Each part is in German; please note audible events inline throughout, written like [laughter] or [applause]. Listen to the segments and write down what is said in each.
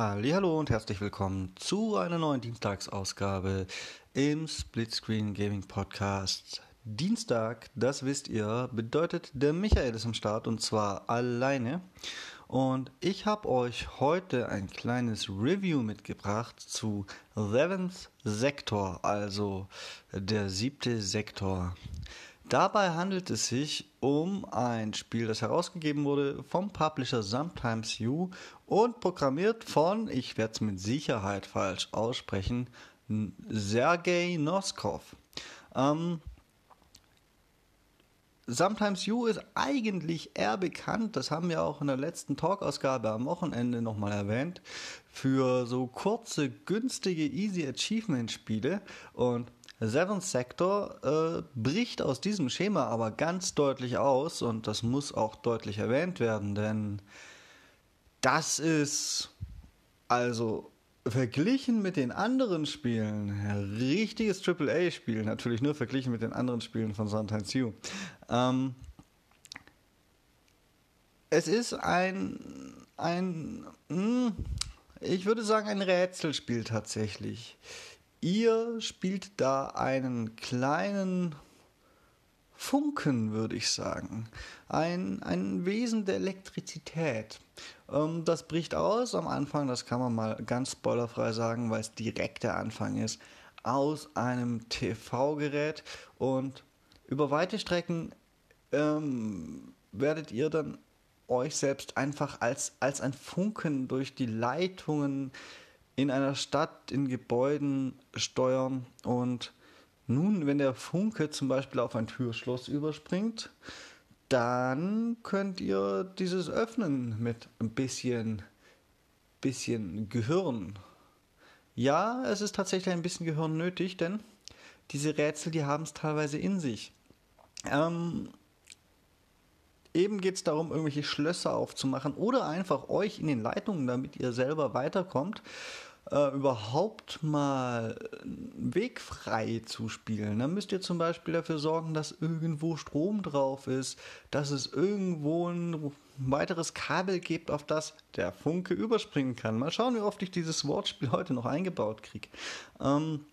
Hallo und herzlich willkommen zu einer neuen Dienstagsausgabe im Splitscreen Gaming Podcast. Dienstag, das wisst ihr, bedeutet der Michael ist am Start und zwar alleine. Und ich habe euch heute ein kleines Review mitgebracht zu Seventh Sektor, also der siebte Sektor. Dabei handelt es sich um ein Spiel, das herausgegeben wurde vom Publisher Sometimes You und programmiert von, ich werde es mit Sicherheit falsch aussprechen, Sergei Noskov. Ähm, Sometimes You ist eigentlich eher bekannt, das haben wir auch in der letzten Talkausgabe am Wochenende nochmal erwähnt, für so kurze, günstige Easy Achievement Spiele und Seventh Sector äh, bricht aus diesem Schema aber ganz deutlich aus und das muss auch deutlich erwähnt werden, denn das ist also verglichen mit den anderen Spielen, richtiges AAA-Spiel, natürlich nur verglichen mit den anderen Spielen von Sometimes You. Ähm, es ist ein, ein, hm, ich würde sagen, ein Rätselspiel tatsächlich. Ihr spielt da einen kleinen Funken, würde ich sagen. Ein, ein Wesen der Elektrizität. Ähm, das bricht aus am Anfang, das kann man mal ganz spoilerfrei sagen, weil es direkt der Anfang ist, aus einem TV-Gerät und über weite Strecken ähm, werdet ihr dann euch selbst einfach als, als ein Funken durch die Leitungen in einer Stadt, in Gebäuden steuern und nun, wenn der Funke zum Beispiel auf ein Türschloss überspringt, dann könnt ihr dieses öffnen mit ein bisschen, bisschen Gehirn. Ja, es ist tatsächlich ein bisschen Gehirn nötig, denn diese Rätsel, die haben es teilweise in sich. Ähm, Eben geht es darum, irgendwelche Schlösser aufzumachen oder einfach euch in den Leitungen, damit ihr selber weiterkommt äh, überhaupt mal Weg frei zu spielen. Dann müsst ihr zum Beispiel dafür sorgen, dass irgendwo Strom drauf ist, dass es irgendwo ein weiteres Kabel gibt, auf das der Funke überspringen kann. Mal schauen, wie oft ich dieses Wortspiel heute noch eingebaut kriege. Ähm,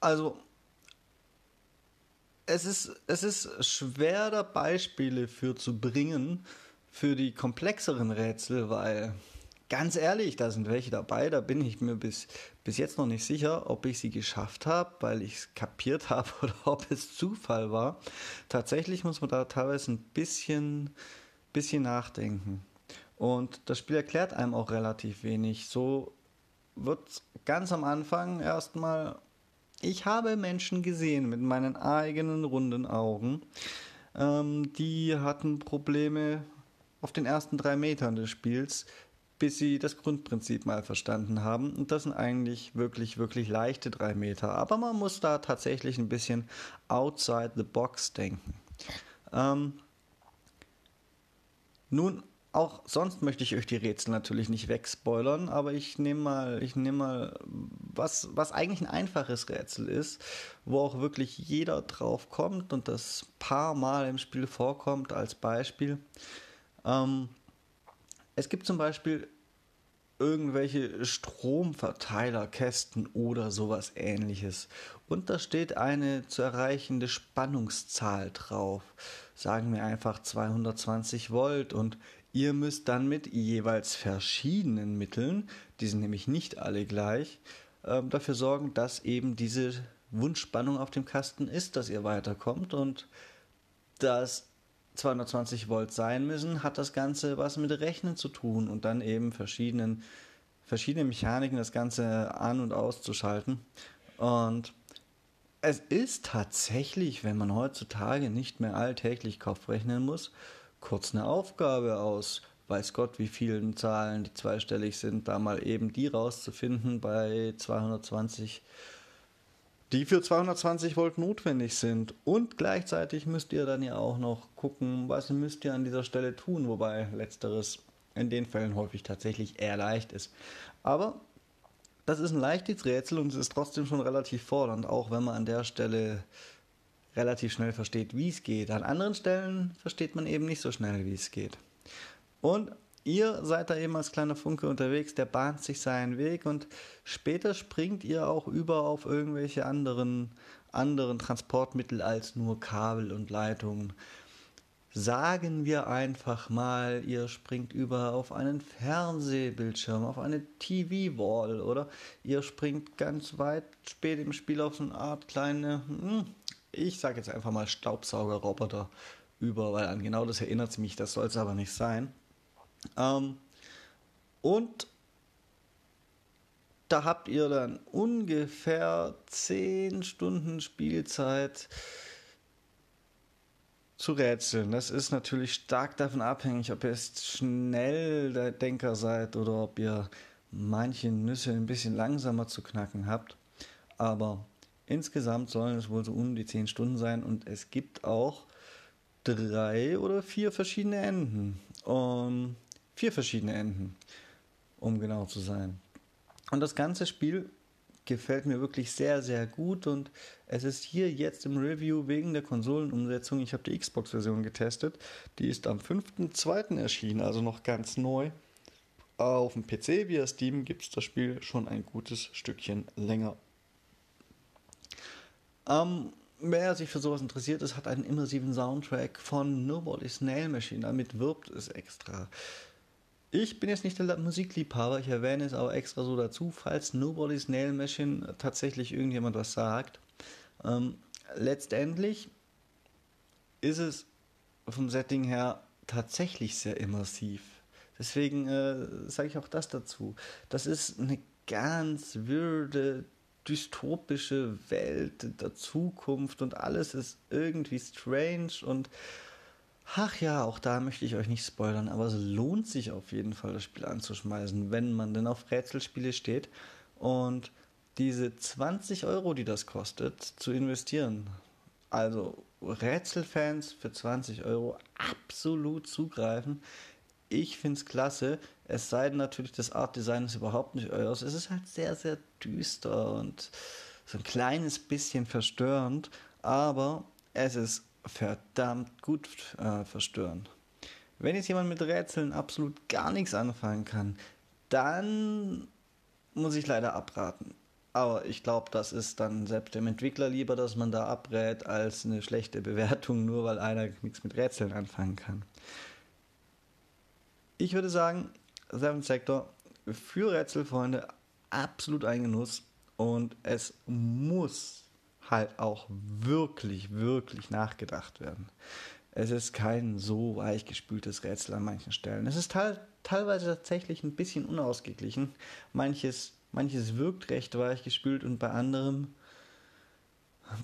also, es ist, es ist schwer, da Beispiele für zu bringen, für die komplexeren Rätsel, weil Ganz ehrlich, da sind welche dabei, da bin ich mir bis, bis jetzt noch nicht sicher, ob ich sie geschafft habe, weil ich es kapiert [laughs] habe oder ob es Zufall war. Tatsächlich muss man da teilweise ein bisschen, bisschen nachdenken. Und das Spiel erklärt einem auch relativ wenig. So wird ganz am Anfang erstmal, ich habe Menschen gesehen mit meinen eigenen runden Augen, ähm, die hatten Probleme auf den ersten drei Metern des Spiels bis sie das Grundprinzip mal verstanden haben. Und das sind eigentlich wirklich, wirklich leichte drei Meter. Aber man muss da tatsächlich ein bisschen outside the box denken. Ähm, nun, auch sonst möchte ich euch die Rätsel natürlich nicht wegspoilern, aber ich nehme mal, ich nehme mal, was, was eigentlich ein einfaches Rätsel ist, wo auch wirklich jeder drauf kommt und das paar Mal im Spiel vorkommt als Beispiel. Ähm, es gibt zum Beispiel irgendwelche Stromverteilerkästen oder sowas ähnliches. Und da steht eine zu erreichende Spannungszahl drauf. Sagen wir einfach 220 Volt und ihr müsst dann mit jeweils verschiedenen Mitteln, die sind nämlich nicht alle gleich, äh, dafür sorgen, dass eben diese Wunschspannung auf dem Kasten ist, dass ihr weiterkommt und dass 220 Volt sein müssen, hat das Ganze was mit Rechnen zu tun und dann eben verschiedenen, verschiedene Mechaniken das Ganze an- und auszuschalten. Und es ist tatsächlich, wenn man heutzutage nicht mehr alltäglich Kopf rechnen muss, kurz eine Aufgabe aus weiß Gott wie vielen Zahlen, die zweistellig sind, da mal eben die rauszufinden bei 220 Volt die für 220 Volt notwendig sind. Und gleichzeitig müsst ihr dann ja auch noch gucken, was müsst ihr an dieser Stelle tun, wobei letzteres in den Fällen häufig tatsächlich eher leicht ist. Aber das ist ein leichtes und es ist trotzdem schon relativ fordernd, auch wenn man an der Stelle relativ schnell versteht, wie es geht. An anderen Stellen versteht man eben nicht so schnell, wie es geht. Und ihr seid da eben als kleiner Funke unterwegs, der bahnt sich seinen Weg und später springt ihr auch über auf irgendwelche anderen, anderen Transportmittel als nur Kabel und Leitungen. Sagen wir einfach mal, ihr springt über auf einen Fernsehbildschirm, auf eine TV-Wall oder ihr springt ganz weit spät im Spiel auf so eine Art kleine, hm, ich sage jetzt einfach mal Staubsaugerroboter über, weil an genau das erinnert mich, das soll es aber nicht sein. Ähm, und da habt ihr dann ungefähr 10 Stunden Spielzeit zu rätseln. Das ist natürlich stark davon abhängig, ob ihr jetzt schnell der Denker seid oder ob ihr manche Nüsse ein bisschen langsamer zu knacken habt. Aber insgesamt sollen es wohl so um die 10 Stunden sein und es gibt auch drei oder vier verschiedene Enden. Um, vier verschiedene Enden, um genau zu sein. Und das ganze Spiel gefällt mir wirklich sehr, sehr gut und es ist hier jetzt im Review wegen der Konsolenumsetzung. Ich habe die Xbox-Version getestet. Die ist am 5.2. erschienen, also noch ganz neu. Auf dem PC via Steam gibt es das Spiel schon ein gutes Stückchen länger. Ähm, wer sich für sowas interessiert, es hat einen immersiven Soundtrack von Nobody's Nail Machine. Damit wirbt es extra. Ich bin jetzt nicht der Musikliebhaber, ich erwähne es aber extra so dazu, falls Nobody's Nail Machine tatsächlich irgendjemand was sagt. Ähm, letztendlich ist es vom Setting her tatsächlich sehr immersiv. Deswegen äh, sage ich auch das dazu. Das ist eine ganz würde, dystopische Welt der Zukunft und alles ist irgendwie strange und Ach ja, auch da möchte ich euch nicht spoilern, aber es lohnt sich auf jeden Fall, das Spiel anzuschmeißen, wenn man denn auf Rätselspiele steht und diese 20 Euro, die das kostet, zu investieren. Also Rätselfans für 20 Euro absolut zugreifen. Ich finde es klasse, es sei denn natürlich, das Art Design ist überhaupt nicht euers. Es ist halt sehr, sehr düster und so ein kleines bisschen verstörend, aber es ist verdammt gut äh, verstören. Wenn jetzt jemand mit Rätseln absolut gar nichts anfangen kann, dann muss ich leider abraten. Aber ich glaube, das ist dann selbst dem Entwickler lieber, dass man da abrät, als eine schlechte Bewertung, nur weil einer nichts mit Rätseln anfangen kann. Ich würde sagen, Seven Sector für Rätselfreunde absolut ein Genuss und es muss halt auch wirklich, wirklich nachgedacht werden. Es ist kein so weichgespültes Rätsel an manchen Stellen. Es ist teilweise tatsächlich ein bisschen unausgeglichen. Manches, manches wirkt recht weichgespült und bei anderem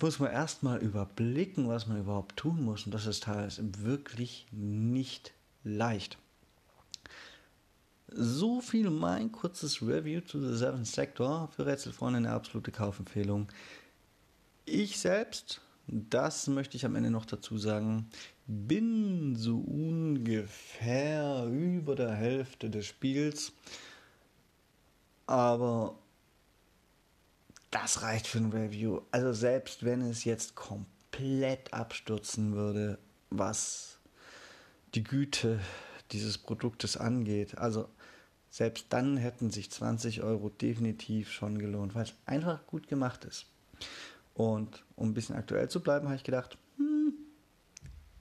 muss man erstmal überblicken, was man überhaupt tun muss. Und das ist teilweise wirklich nicht leicht. So viel mein kurzes Review zu The Seventh Sector. Für Rätselfreunde eine absolute Kaufempfehlung. Ich selbst, das möchte ich am Ende noch dazu sagen, bin so ungefähr über der Hälfte des Spiels. Aber das reicht für ein Review. Also selbst wenn es jetzt komplett abstürzen würde, was die Güte dieses Produktes angeht. Also selbst dann hätten sich 20 Euro definitiv schon gelohnt, weil es einfach gut gemacht ist. Und um ein bisschen aktuell zu bleiben, habe ich gedacht, hm,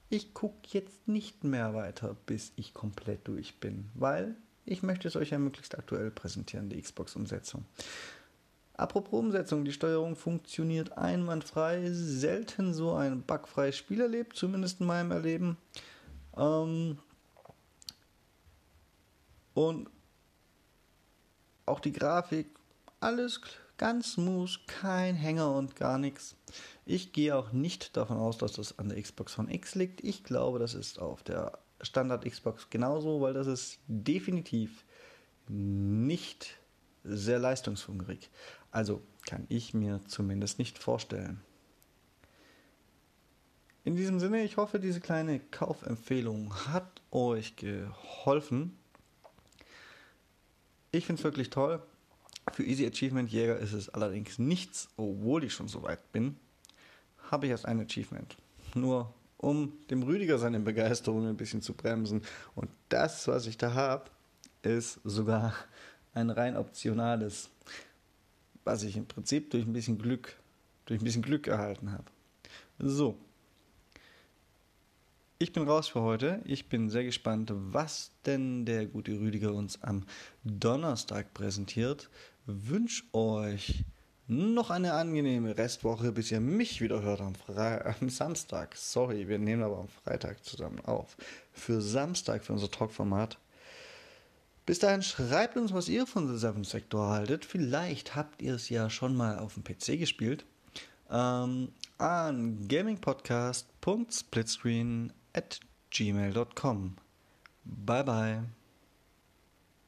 ich gucke jetzt nicht mehr weiter, bis ich komplett durch bin, weil ich möchte es euch ja möglichst aktuell präsentieren, die Xbox-Umsetzung. Apropos Umsetzung, die Steuerung funktioniert einwandfrei, selten so ein bugfreies Spiel erlebt, zumindest in meinem Erleben. Ähm und auch die Grafik, alles Ganz smooth, kein Hänger und gar nichts. Ich gehe auch nicht davon aus, dass das an der Xbox One X liegt. Ich glaube, das ist auf der Standard Xbox genauso, weil das ist definitiv nicht sehr leistungshungrig. Also kann ich mir zumindest nicht vorstellen. In diesem Sinne, ich hoffe, diese kleine Kaufempfehlung hat euch geholfen. Ich finde es wirklich toll. Für Easy Achievement Jäger ist es allerdings nichts, obwohl ich schon so weit bin, habe ich erst ein Achievement. Nur um dem Rüdiger seine Begeisterung ein bisschen zu bremsen. Und das, was ich da habe, ist sogar ein rein optionales, was ich im Prinzip durch ein bisschen Glück, durch ein bisschen Glück erhalten habe. So. Ich bin raus für heute. Ich bin sehr gespannt, was denn der gute Rüdiger uns am Donnerstag präsentiert. Wünsche euch noch eine angenehme Restwoche, bis ihr mich wieder hört am, Fre am Samstag. Sorry, wir nehmen aber am Freitag zusammen auf. Für Samstag, für unser Talkformat. Bis dahin schreibt uns, was ihr von The Seven Sector haltet. Vielleicht habt ihr es ja schon mal auf dem PC gespielt. Ähm, an gamingpodcast.splitscreen at gmail.com. Bye bye.